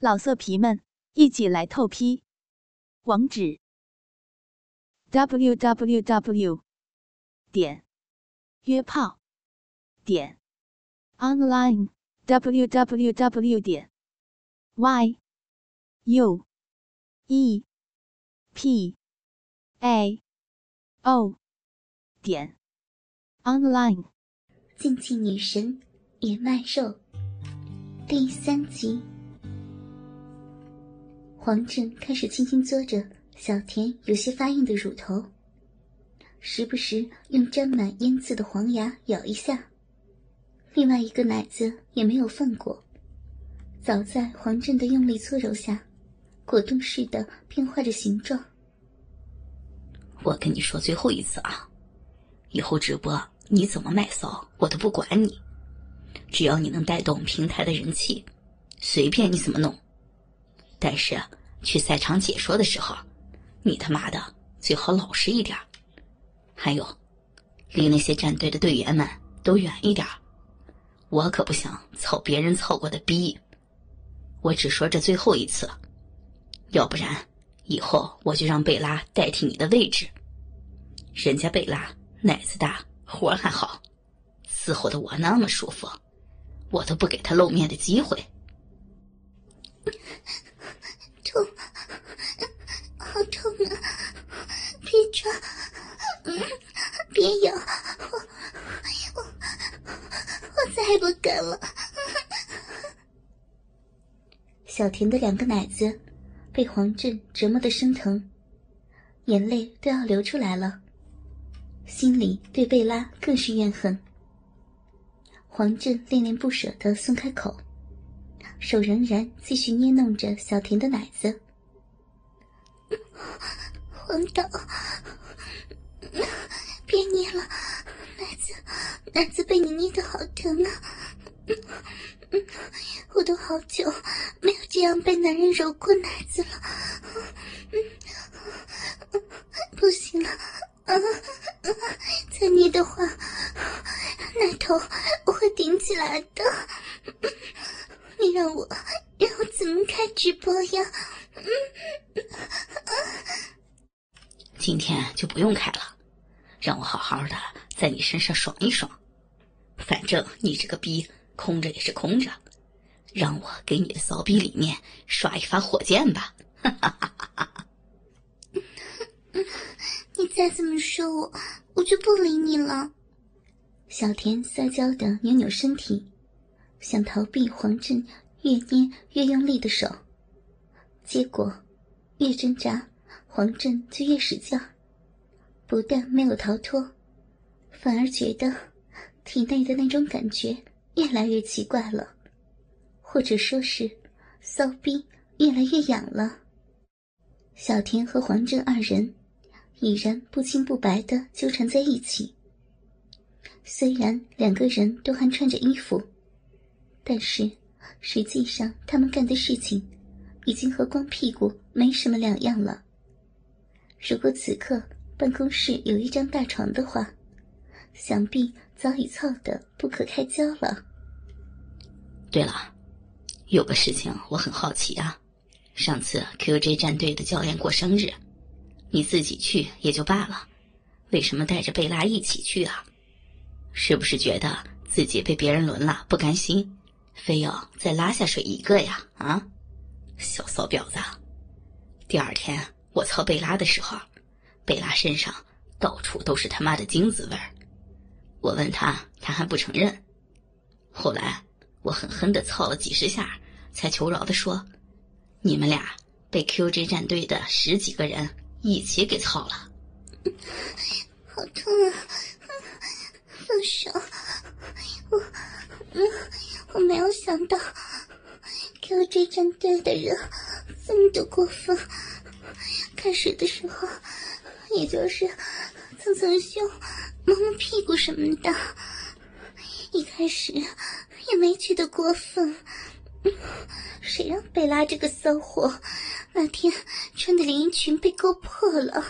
老色皮们，一起来透批！网址：w w w 点约炮点 online w w w 点 y u e p a o 点 online。竞技女神也卖肉第三集。黄振开始轻轻嘬着小田有些发硬的乳头，时不时用沾满烟渍的黄牙咬一下。另外一个奶子也没有放过，早在黄振的用力搓揉下，果冻似的变化着形状。我跟你说最后一次啊，以后直播你怎么卖骚我都不管你，只要你能带动平台的人气，随便你怎么弄。但是。去赛场解说的时候，你他妈的最好老实一点。还有，离那些战队的队员们都远一点。我可不想操别人操过的逼。我只说这最后一次，要不然以后我就让贝拉代替你的位置。人家贝拉奶子大，活还好，伺候的我那么舒服，我都不给他露面的机会。痛，好痛啊！别抓，别咬，我我我再也不敢了。小田的两个奶子被黄振折磨的生疼，眼泪都要流出来了，心里对贝拉更是怨恨。黄振恋恋不舍的松开口。手仍然继续捏弄着小田的奶子，黄导，别捏了，奶子，奶子被你捏的好疼啊！我都好久没有这样被男人揉过奶子了，不行了，再捏的话，奶头会顶起来的。你让我让我怎么开直播呀？今天就不用开了，让我好好的在你身上爽一爽。反正你这个逼空着也是空着，让我给你的骚逼里面刷一发火箭吧！哈哈哈哈你再这么说我，我就不理你了。小田撒娇的扭扭身体。想逃避黄振越捏越用力的手，结果越挣扎，黄振就越使劲。不但没有逃脱，反而觉得体内的那种感觉越来越奇怪了，或者说是骚逼越来越痒了。小田和黄振二人已然不清不白的纠缠在一起。虽然两个人都还穿着衣服。但是，实际上他们干的事情，已经和光屁股没什么两样了。如果此刻办公室有一张大床的话，想必早已操得不可开交了。对了，有个事情我很好奇啊，上次 QJ 战队的教练过生日，你自己去也就罢了，为什么带着贝拉一起去啊？是不是觉得自己被别人轮了不甘心？非要再拉下水一个呀？啊，小骚婊子！第二天我操贝拉的时候，贝拉身上到处都是他妈的精子味儿。我问他，他还不承认。后来我狠狠的操了几十下，才求饶的说：“你们俩被 QG 战队的十几个人一起给操了。”好痛啊！放手！我……嗯。我没有想到，QJ 战队的人这么的过分。开始的时候，也就是蹭蹭胸、摸摸屁股什么的，一开始也没觉得过分。谁让贝拉这个骚货那天穿的连衣裙被勾破了，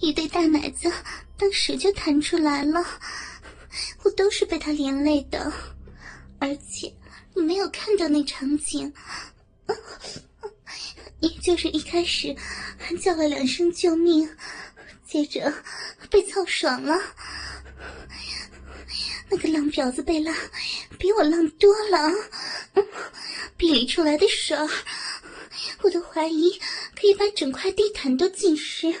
一对大奶子当时就弹出来了，我都是被他连累的。而且你没有看到那场景，也就是一开始还叫了两声救命，接着被操爽了。那个浪婊子贝拉比我浪多了，逼里出来的水，我都怀疑可以把整块地毯都浸湿。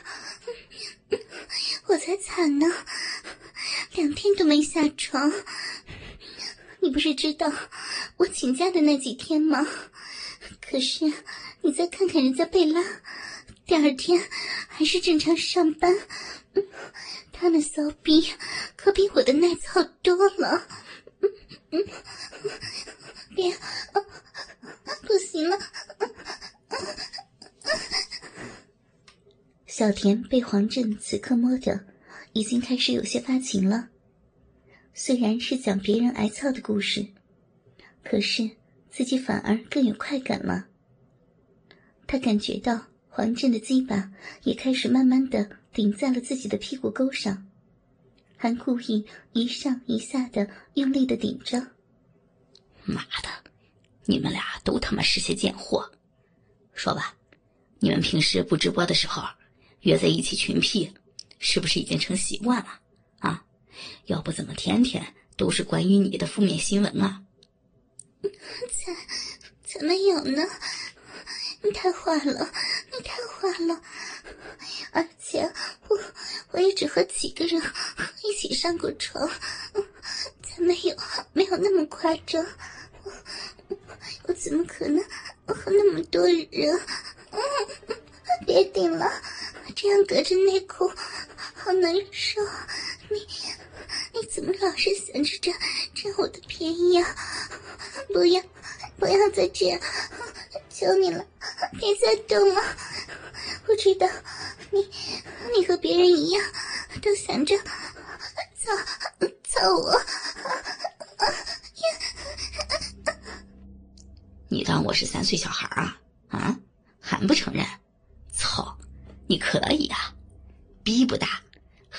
我才惨呢，两天都没下床。你不是知道我请假的那几天吗？可是你再看看人家贝拉，第二天还是正常上班。嗯他那骚逼可比我的耐操多了。嗯别，不行了。小田被黄振此刻摸着，已经开始有些发情了。虽然是讲别人挨操的故事，可是自己反而更有快感了。他感觉到黄振的鸡巴也开始慢慢的顶在了自己的屁股沟上，还故意一上一下的用力的顶着。妈的，你们俩都他妈是些贱货！说吧，你们平时不直播的时候约在一起群屁是不是已经成习惯了？要不怎么天天都是关于你的负面新闻啊？才才没有呢！你太坏了，你太坏了！而且我我也只和几个人一起上过床，才没有没有那么夸张。我我怎么可能和那么多人？别顶了，这样隔着内裤好难受。怎么老是想着占占我的便宜啊？不要不要再这样，求你了，别再动了。我知道你你和别人一样，都想着操操我。你当我是三岁小孩啊？啊，还不承认？操，你可以啊，逼不大。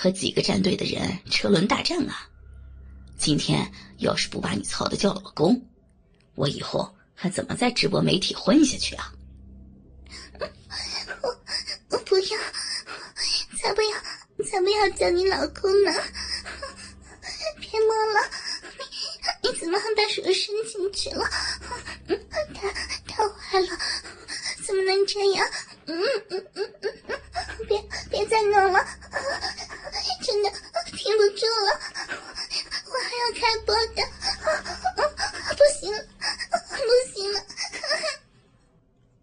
和几个战队的人车轮大战啊！今天要是不把你操的叫老公，我以后还怎么在直播媒体混下去啊？我我不要，才不要，才不要叫你老公呢！别摸了，你你怎么还把手伸进去了？太太坏了，怎么能这样？嗯嗯嗯嗯，别别再弄了！真的停不住了，我还要开播的，不行了，不行了！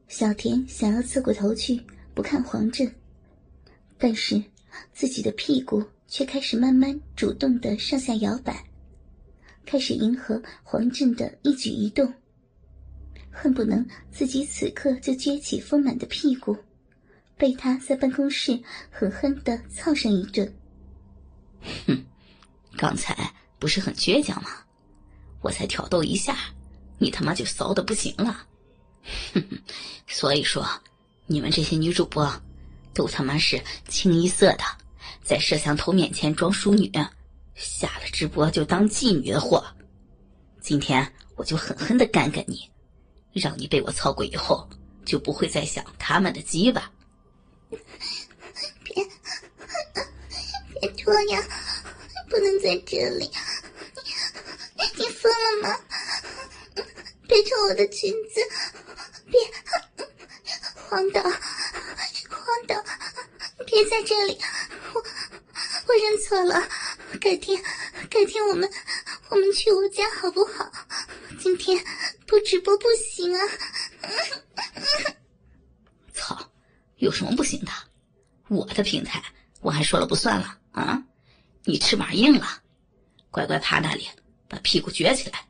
小田想要侧过头去不看黄振，但是自己的屁股却开始慢慢主动的上下摇摆，开始迎合黄振的一举一动，恨不能自己此刻就撅起丰满的屁股，被他在办公室狠狠的操上一顿。哼，刚才不是很倔强吗？我才挑逗一下，你他妈就骚的不行了。哼哼，所以说，你们这些女主播，都他妈是清一色的在摄像头面前装淑女，下了直播就当妓女的货。今天我就狠狠的干干你，让你被我操过以后，就不会再想他们的鸡巴。别。别脱呀！不能在这里！你你疯了吗？别脱我的裙子！别，黄导，黄导，别在这里！我我认错了，改天改天我们我们去我家好不好？今天不直播不行啊！操，有什么不行的？我的平台我还说了不算了。啊，你翅膀硬了，乖乖趴那里，把屁股撅起来。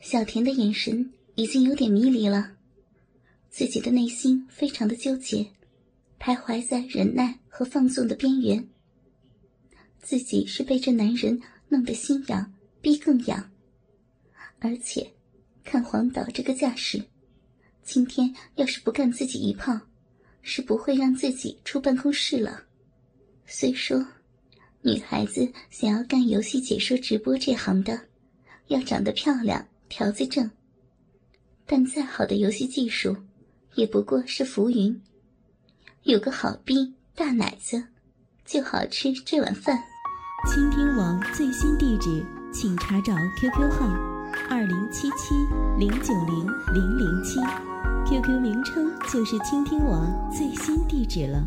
小田的眼神已经有点迷离了，自己的内心非常的纠结，徘徊在忍耐和放纵的边缘。自己是被这男人弄得心痒，逼更痒，而且看黄导这个架势，今天要是不干自己一炮，是不会让自己出办公室了。虽说。女孩子想要干游戏解说直播这行的，要长得漂亮、条子正。但再好的游戏技术，也不过是浮云。有个好逼大奶子，就好吃这碗饭。倾听网最新地址，请查找 QQ 号二零七七零九零零零七，QQ 名称就是倾听网最新地址了。